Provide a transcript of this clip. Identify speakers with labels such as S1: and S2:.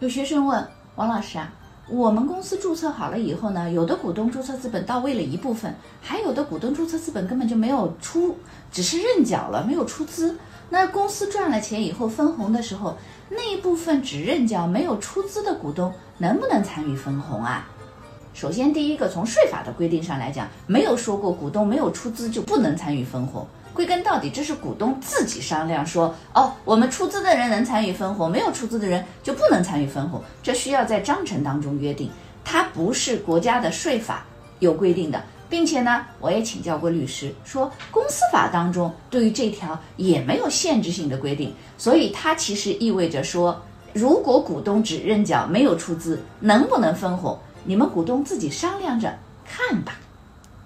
S1: 有学生问王老师啊，我们公司注册好了以后呢，有的股东注册资本到位了一部分，还有的股东注册资本根本就没有出，只是认缴了，没有出资。那公司赚了钱以后分红的时候，那一部分只认缴没有出资的股东能不能参与分红啊？首先，第一个从税法的规定上来讲，没有说过股东没有出资就不能参与分红。归根到底，这是股东自己商量说，哦，我们出资的人能参与分红，没有出资的人就不能参与分红。这需要在章程当中约定，它不是国家的税法有规定的，并且呢，我也请教过律师，说公司法当中对于这条也没有限制性的规定，所以它其实意味着说，如果股东只认缴没有出资，能不能分红，你们股东自己商量着看吧。